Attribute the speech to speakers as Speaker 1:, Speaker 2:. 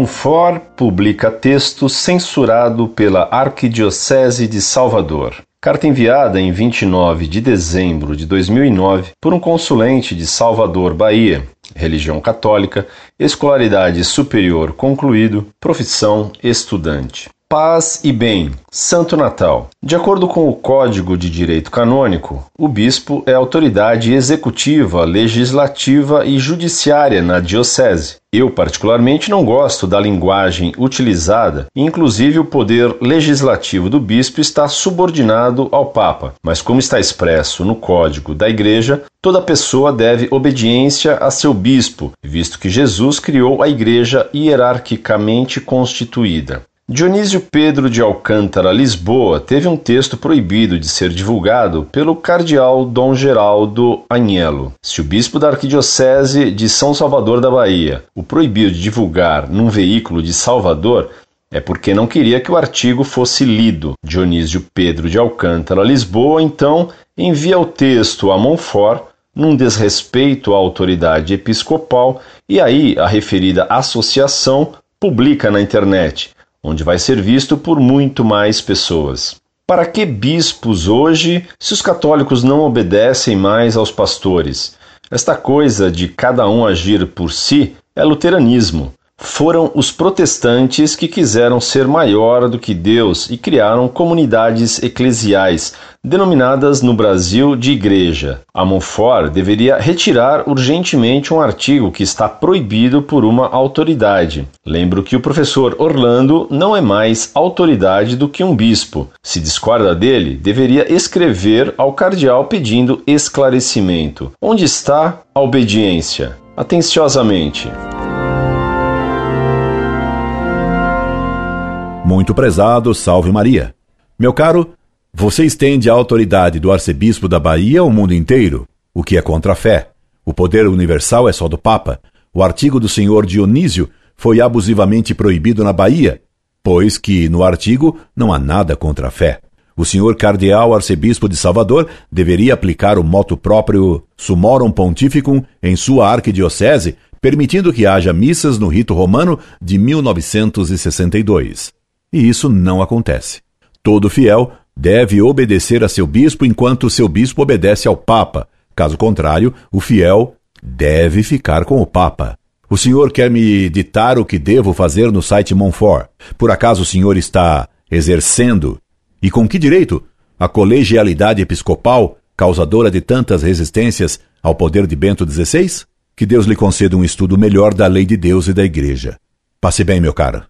Speaker 1: Monfort publica texto censurado pela Arquidiocese de Salvador. Carta enviada em 29 de dezembro de 2009 por um consulente de Salvador, Bahia, religião católica, escolaridade superior concluído, profissão estudante. Paz e bem, Santo Natal. De acordo com o Código de Direito Canônico, o bispo é autoridade executiva, legislativa e judiciária na diocese. Eu, particularmente, não gosto da linguagem utilizada, inclusive o poder legislativo do bispo está subordinado ao Papa. Mas, como está expresso no Código da Igreja, toda pessoa deve obediência a seu bispo, visto que Jesus criou a Igreja hierarquicamente constituída. Dionísio Pedro de Alcântara Lisboa teve um texto proibido de ser divulgado pelo cardeal Dom Geraldo Agnello. Se o bispo da Arquidiocese de São Salvador da Bahia o proibiu de divulgar num veículo de Salvador, é porque não queria que o artigo fosse lido. Dionísio Pedro de Alcântara Lisboa, então, envia o texto a Montfort num desrespeito à autoridade episcopal e aí a referida associação publica na internet onde vai ser visto por muito mais pessoas. Para que bispos hoje, se os católicos não obedecem mais aos pastores? Esta coisa de cada um agir por si é luteranismo foram os protestantes que quiseram ser maior do que Deus e criaram comunidades eclesiais, denominadas no Brasil de igreja. A Monfort deveria retirar urgentemente um artigo que está proibido por uma autoridade. Lembro que o professor Orlando não é mais autoridade do que um bispo. Se discorda dele, deveria escrever ao cardeal pedindo esclarecimento. Onde está a obediência? Atenciosamente.
Speaker 2: Muito prezado, salve Maria. Meu caro, você estende a autoridade do arcebispo da Bahia ao mundo inteiro, o que é contra a fé. O poder universal é só do Papa. O artigo do senhor Dionísio foi abusivamente proibido na Bahia, pois que no artigo não há nada contra a fé. O senhor cardeal arcebispo de Salvador deveria aplicar o moto próprio Sumorum Pontificum em sua arquidiocese, permitindo que haja missas no rito romano de 1962. E isso não acontece. Todo fiel deve obedecer a seu bispo enquanto seu bispo obedece ao Papa. Caso contrário, o fiel deve ficar com o Papa. O senhor quer me ditar o que devo fazer no site Monfort? Por acaso o senhor está exercendo, e com que direito, a colegialidade episcopal, causadora de tantas resistências ao poder de Bento XVI? Que Deus lhe conceda um estudo melhor da lei de Deus e da Igreja. Passe bem, meu caro.